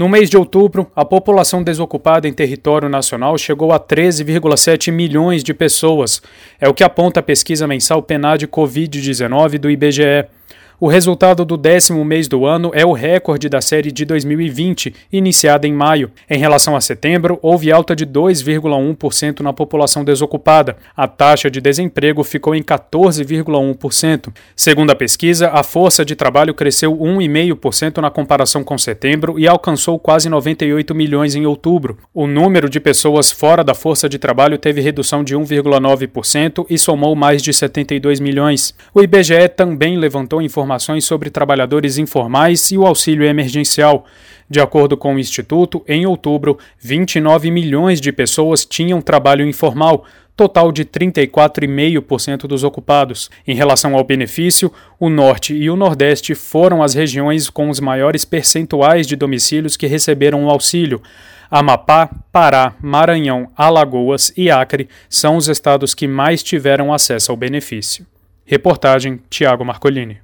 No mês de outubro, a população desocupada em território nacional chegou a 13,7 milhões de pessoas. É o que aponta a pesquisa mensal PNAD Covid-19 do IBGE. O resultado do décimo mês do ano é o recorde da série de 2020, iniciada em maio. Em relação a setembro, houve alta de 2,1% na população desocupada. A taxa de desemprego ficou em 14,1%. Segundo a pesquisa, a força de trabalho cresceu 1,5% na comparação com setembro e alcançou quase 98 milhões em outubro. O número de pessoas fora da força de trabalho teve redução de 1,9% e somou mais de 72 milhões. O IBGE também levantou informações informações sobre trabalhadores informais e o auxílio emergencial. De acordo com o Instituto, em outubro, 29 milhões de pessoas tinham trabalho informal, total de 34,5% dos ocupados. Em relação ao benefício, o Norte e o Nordeste foram as regiões com os maiores percentuais de domicílios que receberam o auxílio. Amapá, Pará, Maranhão, Alagoas e Acre são os estados que mais tiveram acesso ao benefício. Reportagem Tiago Marcolini.